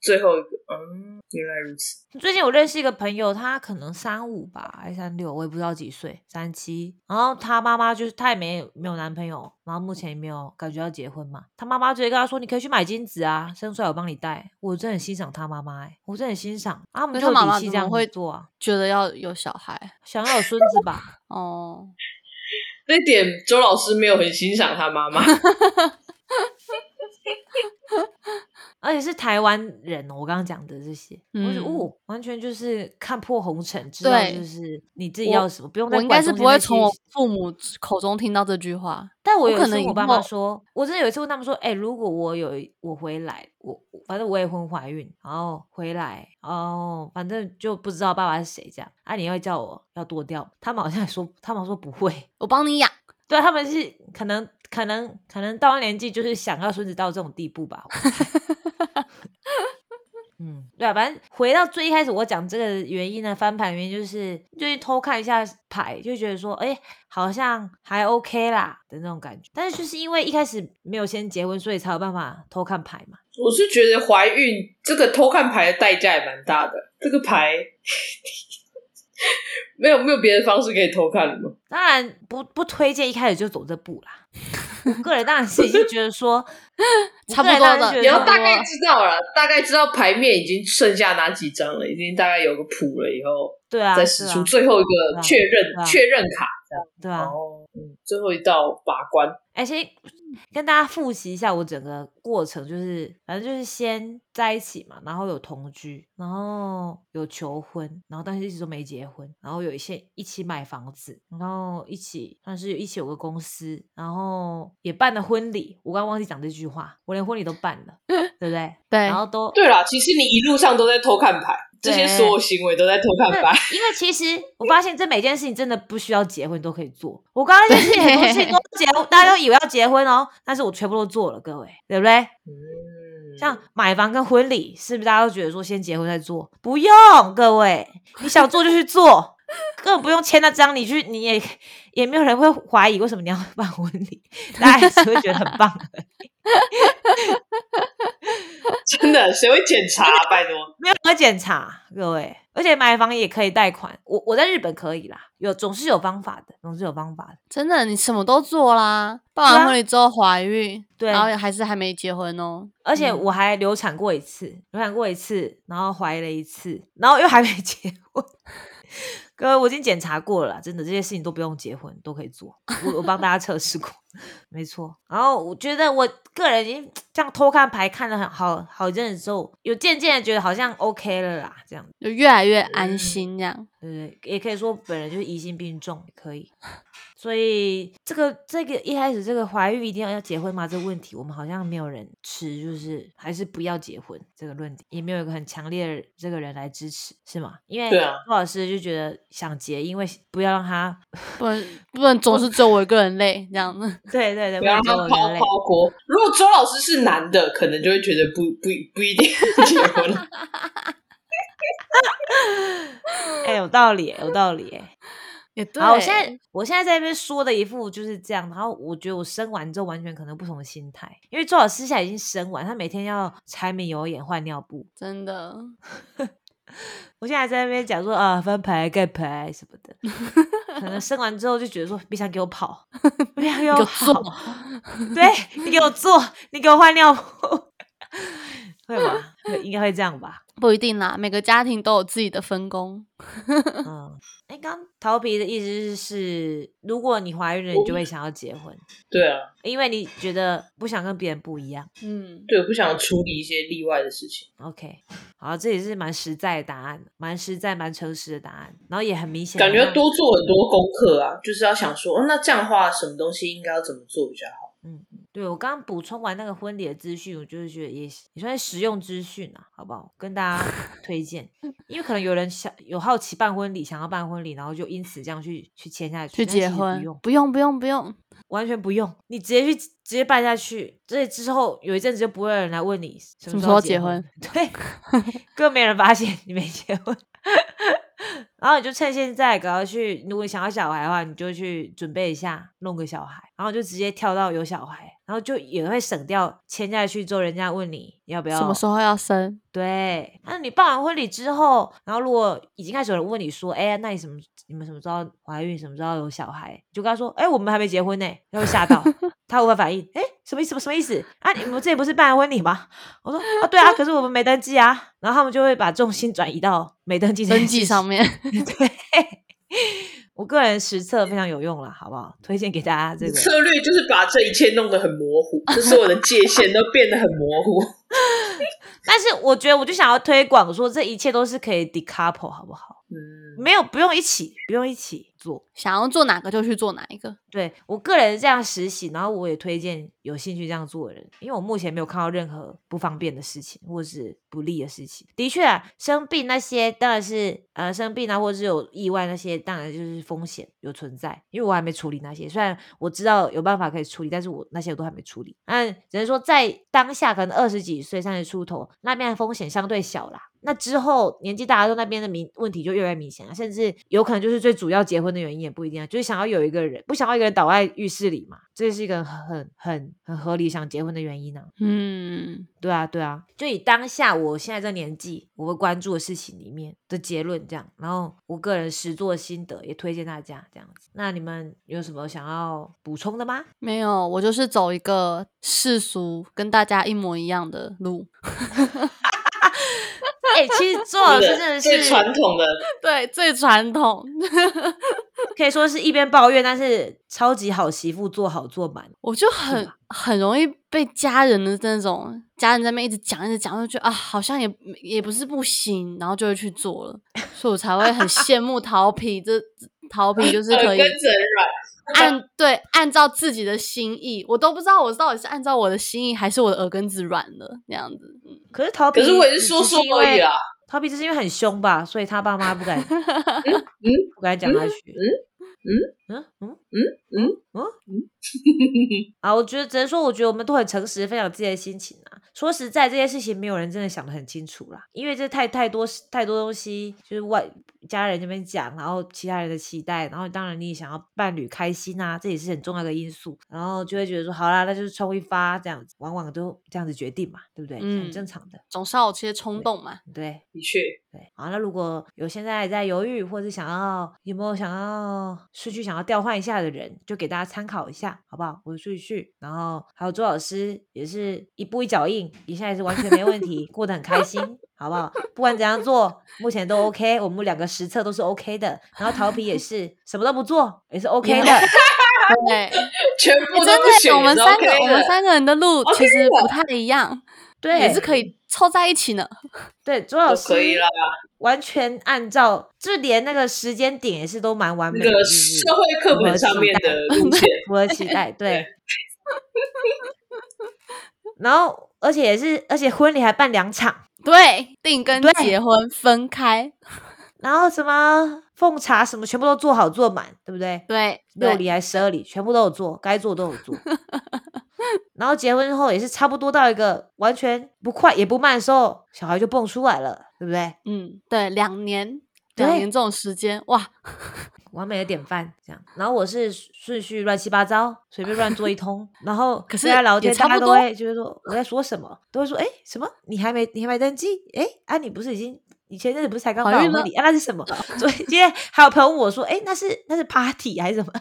最后一个，嗯，原来如此。最近我认识一个朋友，他可能三五吧，还是三六，我也不知道几岁，三七。然后他妈妈就是他也没有没有男朋友，然后目前也没有感觉要结婚嘛。他妈妈直接跟他说：“你可以去买金子啊，生出来我帮你带。”我真的很欣赏他妈妈、欸，我真的很欣赏啊，他们就有底气这样怎么会做啊，觉得要有小孩 <laughs> 想要有孙子吧。哦，<laughs> 这一点周老师没有很欣赏他妈妈，<laughs> 而且是台湾人哦，我刚刚讲的这些，我哦，完全就是看破红尘，知道就是你自己要什么，不用再我应该是不会从我父母口中听到这句话。但我有一次我爸妈说，我真的有一次问他们说，哎、如果我有我回来，我我反正我也婚怀孕，然后回来，哦，反正就不知道爸爸是谁这样，啊，你会叫我要剁掉？他们好像说，他们说不会，我帮你养，对他们是可能可能可能到了年纪就是想要孙子到这种地步吧。<laughs> 嗯，对啊，反正回到最一开始我讲这个原因呢，翻盘原因就是就是偷看一下牌，就觉得说，哎，好像还 OK 啦的那种感觉。但是就是因为一开始没有先结婚，所以才有办法偷看牌嘛。我是觉得怀孕这个偷看牌的代价也蛮大的。这个牌 <laughs> 没有没有别的方式可以偷看的吗？当然不不推荐一开始就走这步啦。我个人当然是已经觉得说 <laughs> 差不多的你要大概知道了，大概知道牌面已经剩下哪几张了，已经大概有个谱了，以后对啊，再使出最后一个确认确认卡，这样。对啊。最后一道把关。哎，先跟大家复习一下我整个过程，就是反正就是先在一起嘛，然后有同居，然后有求婚，然后但是一直都没结婚，然后有一些一起买房子，然后一起算是一起有个公司，然后也办了婚礼。我刚刚忘记讲这句话，我连婚礼都办了，<laughs> 对不对？对，然后都对啦，其实你一路上都在偷看牌，这些所有行为都在偷看对牌。，因为其实我发现这每件事情真的不需要结婚都可以做。我刚刚那件事情很多事情都结，大家都以为要结婚哦，但是我全部都做了，各位，对不对？嗯，像买房跟婚礼，是不是大家都觉得说先结婚再做？不用，各位，你想做就去做，根本不用签那张，你去你也也没有人会怀疑为什么你要办婚礼，大家还是会觉得很棒。<laughs> 真的谁会检查、啊？拜托，没有人会检查，各位，而且买房也可以贷款，我我在日本可以啦，有总是有方法的，总是有方法的。真的，你什么都做啦，办完婚礼之后怀孕，对然后还是还没结婚哦。而且嗯我还流产过一次，流产过一次，然后怀了一次，然后又还没 <laughs> 结婚。哥，我已经检查过了啦，真的这些事情都不用结婚都可以做，我我帮大家测试过，没错。然后我觉得我个人已经这样偷看牌看了很好好一阵子之后，有渐渐的觉得好像 OK 了啦，这样就越来越嗯安心这样。对不对？也可以说本人就是疑心病重，也可以。<laughs> 所以这个这个一开始这个怀孕一定要要结婚吗？这个问题我们好像没有人持，就是还是不要结婚这个论点，也没有一个很强烈的这个人来支持，是吗？因为对啊周老师就觉得想结，因为不要让他，不能不能总是只有我一个人累这样子。对对对，不要让他抛抛锅。如果周老师是男的，可能就会觉得不不不一定结婚。<laughs> 哎、有道理，有道理，哎。<laughs> 也对，好，我现在我现在在那边说的一副就是这样，然后我觉得我生完之后完全可能不同的心态，因为周老师现在已经生完，他每天要柴米油盐换尿布，真的 <laughs> 我现在在那边讲说啊翻牌盖牌什么的，可能生完之后就觉得说别想给我跑，别想给我跑，<laughs> <laughs> 对你给我做，你给我换尿布，<laughs> 会吗？<laughs> 应该会这样吧？不一定啦，每个家庭都有自己的分工。<laughs> 嗯，哎，刚桃皮的意思是是，如果你怀孕了，你就会想要结婚。对啊，因为你觉得不想跟别人不一样。嗯，对，不想处理一些例外的事情。OK，好，这也是蛮实在的答案，蛮实在、蛮诚实的答案，然后也很明显，感觉多做很多功课啊，就是要想说，哦那这样的话，什么东西应该要怎么做比较好？对我刚刚补充完那个婚礼的资讯，我就是觉得也也算是实用资讯啊，好不好？跟大家 <laughs> 推荐，因为可能有人想有好奇办婚礼，想要办婚礼，然后就因此这样去去签下去，去结婚不用，不用不用不用，完全不用，你直接去直接办下去，这之后有一阵子就不会有人来问你什什么么时候时候结婚，对，<laughs> 更没人发现你没结婚。然后你就趁现在赶快去，如果你想要小孩的话，你就去准备一下，弄个小孩，然后就直接跳到有小孩，然后就也会省掉签下去之后，人家问你要不要什么时候要生？对，那你办完婚礼之后，然后如果已经开始有人问你说，哎，那你什么你们什么时候怀孕，什么时候有小孩，你就跟他说，哎，我们还没结婚呢，他会吓到，他无法反应，哎，什么意思？什么意思？啊，你们之前不是办婚礼吗？我说，啊，对啊，<laughs> 可是我们没登记啊，然后他们就会把重心转移到没登记登记上面，情，<laughs> 对。我个人实测非常有用了，好不好？推荐给大家这个。策略就是把这一切弄得很模糊，<laughs> 就所有的界限都变得很模糊。但是我觉得，我就想要推广说，这一切都是可以 decouple，好不好？嗯，没有，不用一起，不用一起做。想要做哪个就去做哪一个。对我个人这样实习，然后我也推荐有兴趣这样做的人，因为我目前没有看到任何不方便的事情或是不利的事情。的确啊，生病那些当然是呃生病啊，或者是有意外那些，当然就是风险有存在，因为我还没处理那些。虽然我知道有办法可以处理，但是我那些我都还没处理。但只能说在当下可能二十几岁、三十出头那边的风险相对小啦。那之后年纪大了，那边的明问题就越来越明显了，甚至有可能就是最主要结婚的原因也不一定啊，就是想要有一个人，不想要一个人倒在浴室里嘛，这是一个很很很合理想结婚的原因呢、嗯，对啊，对啊，就以当下我现在这年纪，我会关注的事情里面的结论这样，然后我个人实做心得也推荐大家这样子。那你们有什么想要补充的吗？没有，我就是走一个世俗跟大家一模一样的路。<laughs> <laughs> 哎、其实周老师真的最是传统的，<laughs> 对，最传统。<laughs> 可以说是一边抱怨，但是超级好媳妇，做好做满。我就很很容易被家人的那种家人在那边一直讲一直讲，就觉得啊，好像也也不是不行，然后就会去做了，所以我才会很羡慕桃皮，这桃皮就是可以。按对按照自己的心意，我都不知道我到底是按照我的心意，还是我的耳根子软了那样子。嗯，可是逃避，可是我也是说说而已啊。桃皮只是因为很凶吧，所以他爸妈不敢，<laughs> 嗯不敢讲他去。嗯嗯嗯嗯嗯嗯嗯 <laughs> 啊！我觉得只能说，我觉得我们都很诚实分享自己的心情啊。说实在，这些事情没有人真的想得很清楚啦，因为这太太多太多东西，就是外家人那边讲，然后其他人的期待，然后当然你也想要伴侣开心啊，这也是很重要的因素，然后就会觉得说，好啦，那就是冲一发这样子，往往都这样子决定嘛，对不对？嗯很正常的，总是要有些冲动嘛。对。的确，对，好，那如果有现在在犹豫，或者想要有没有想要出去想要调换一下的人，就给大家参考一下，好不好？我出去，然后还有周老师也是一步一脚印，一下也是完全没问题，过得很开心，好不好？不管怎样做，目前都 OK，我们两个实测都是 OK 的，然后桃皮也是什么都不做，也是 <laughs> OK 的。<laughs> 对，全部都真不选的，我们三 OK 个我们。三个人的路其实不太一样，对，也是可以凑在一起呢。<laughs> 对，周老师可以啦，完全按照，就连那个时间点也是都蛮完美的，那个社会课本上面的路线，<laughs> 符合期待，对。<laughs> 然后，而且也是，而且婚礼还办两场，对，订跟结婚分开，然后什么奉茶什么全部都做好做满，对不对？对，对六礼还十二礼，全部都有做，该做都有做。<laughs> 然后结婚后也是差不多到一个完全不快也不慢的时候，小孩就蹦出来了，对不对？嗯，对，两年，对两年这种时间，哇，完美的典范，这样。然后我是顺序乱七八糟，随便乱做一通。然后 <laughs> 可是跟他聊也天，大家都差不多会就是说我在说什么，都会说哎什么你还没你还没登记？哎啊你不是已经你前阵子不是才刚怀孕了办婚礼啊？那是什么？<laughs> 所以今天还有朋友问我说，哎那是那是 party 还是什么？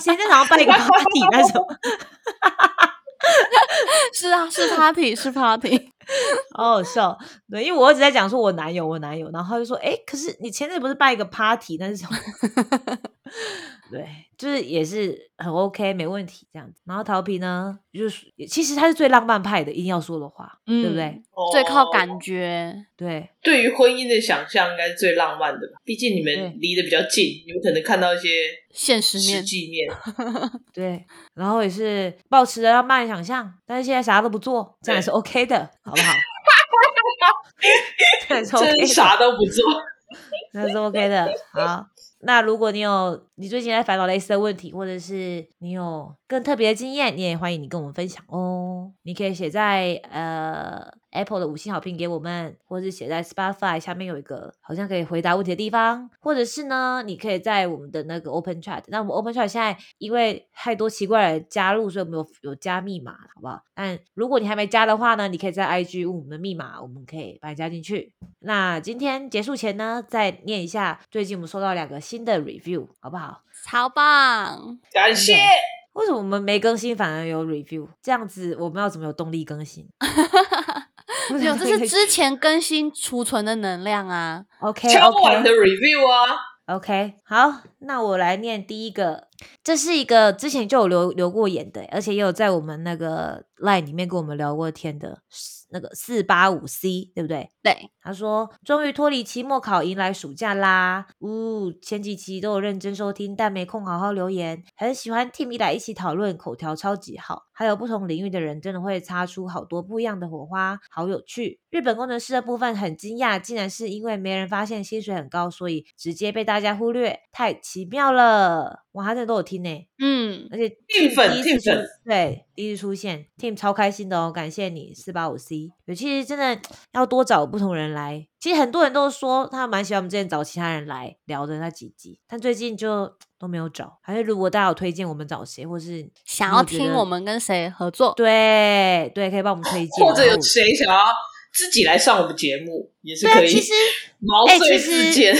前阵子好像办了一个 party 那是什么？<laughs> 是啊，是 party，是 party，<laughs> 好好笑。对，因为我一直在讲说我男友我男友，然后他就说哎可是你前阵子不是办一个 party 那是什么？对，就是也是很 OK，没问题这样子。然后桃皮呢，就是其实他是最浪漫派的，一定要说的话，对不对？哦最靠哦感觉，对对于婚姻的想象应该是最浪漫的吧？毕竟你对们离得比较近，你们可能看到一些实现实面，际面。<laughs> 对，然后也是保持着浪漫的想象，但是现在啥都不做，这样也是 OK 的，好不好？<laughs> 真的，啥都不做，<laughs> 那是 OK 的。好，那如果你有你最近在烦恼类似的问题，或者是你有更特别的经验，你也欢迎你跟我们分享哦。你可以写在呃 Apple 的五星好评给我们，或者是写在 Spotify 下面有一个好像可以回答问题的地方，或者是呢，你可以在我们的那个 Open Chat。那我们 Open Chat 现在因为太多奇怪的人加入，所以我们有有加密码，好不好？但如果你还没加的话呢，你可以在 IG 问我们的密码，我们可以把你加进去。那今天结束前呢，再念一下最近我们收到两个新的 review，好不好？超棒，感谢。为什么我们没更新反而有 review？这样子我们要怎么有动力更新？<laughs> <laughs> 没有，这是之前更新储存的能量啊，OK 敲碗 OK 的 review 啊，OK，好，那我来念第一个，这是一个之前就有留留过言的，而且也有在我们那个 line 里面跟我们聊过天的，那个四八五 C，对不对？对，他说：“终于脱离期末考，迎来暑假啦！呜、前几期都有认真收听，但没空好好留言。很喜欢 Tim 一来一起讨论，口条超级好。还有不同领域的人，真的会擦出好多不一样的火花，好有趣。日本工程师的部分很惊讶，竟然是因为没人发现薪水很高，所以直接被大家忽略，太奇妙了！哇，他真的都有听呢。”嗯，而且 Team 粉第一次 Team 粉对第一次出现，Team 超开心的哦，感谢你四八五 C。有其实真的要多找不同人来，其实很多人都说他蛮喜欢我们之前找其他人来聊的那几集，但最近就都没有找。还是如果大家有推荐我们找谁，或是想要听我们跟谁合作，对对，可以帮我们推荐，或者有谁想要自己来上我们节目，也是可以其实毛遂哎其实自荐。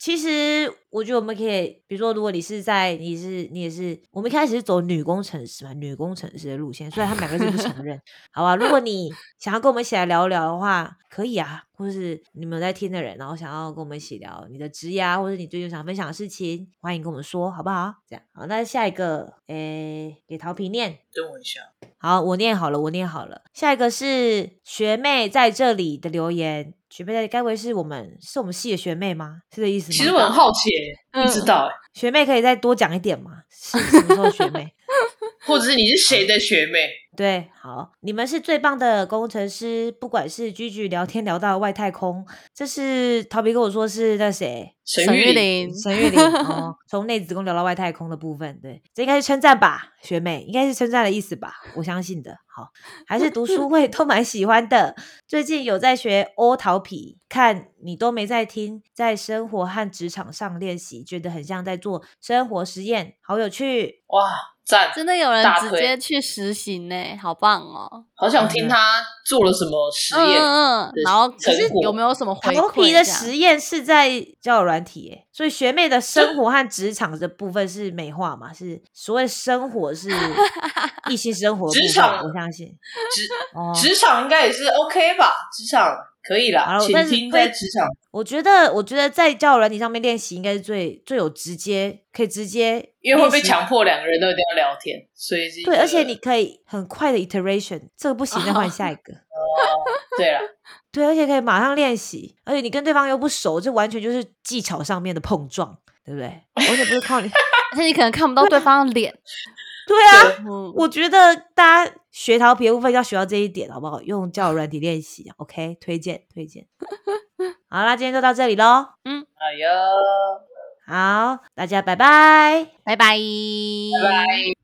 其实我觉得我们可以，比如说，如果你是在你是你也是，我们一开始是走女工程师嘛，女工程师的路线，虽然他们两个是不承认，<laughs> 好吧？如果你想要跟我们一起来聊聊的话，可以啊，或是你们在听的人，然后想要跟我们一起聊你的职涯，或者你最近想分享的事情，欢迎跟我们说，好不好？这样好，那下一个，诶，给陶皮念。等我一下，好，我念好了，我念好了。下一个是学妹在这里的留言，学妹在，该不会是我们是我们系的学妹吗？是这意思吗？其实我很好奇不知道哎，学妹可以再多讲一点吗？是什么时候的学妹？<laughs> 或者是你是谁的学妹？对，好，你们是最棒的工程师，不管是居居聊天聊到外太空，这是陶皮跟我说是那谁沈沈玉玉琳，沈玉玲哦，从内子宫聊到外太空的部分，对，这应该是称赞吧，学妹，应该是称赞的意思吧，我相信的。好，还是读书会都蛮喜欢的。最近有在学欧陶皮，看你都没在听，在生活和职场上练习，觉得很像在做生活实验，好有趣。哇，赞！真的有人直接去实行呢，好棒哦！好想听他做了什么实验。嗯嗯嗯，然后可是成果有没有什么回陶馈？皮的实验是在交友软体耶，所以学妹的生活和职场的部分是美化嘛？是所谓生活是 <laughs> 一些生活部分，职场我相信。职哦，职场应该也是 OK 吧？职场可以啦，请好了但是听在会职场。我觉得，我觉得在交友软体上面练习应该是最最有直接，可以直接因为会被强迫两个人都一定要聊天，所以对，而且你可以很快的 iteration，这个不行，再换下一个。<laughs> 哦对了，<laughs> 对，而且可以马上练习，而且你跟对方又不熟，这完全就是技巧上面的碰撞，对不对？而且不是靠你。<laughs> 而且你可能看不到对方的脸。对啊，我觉得大家学陶皮的部分要学到这一点，好不好？用教友软体练习，OK，推荐推荐。好啦，今天就到这里喽。嗯，好哟，好，大家拜拜。拜拜，拜拜。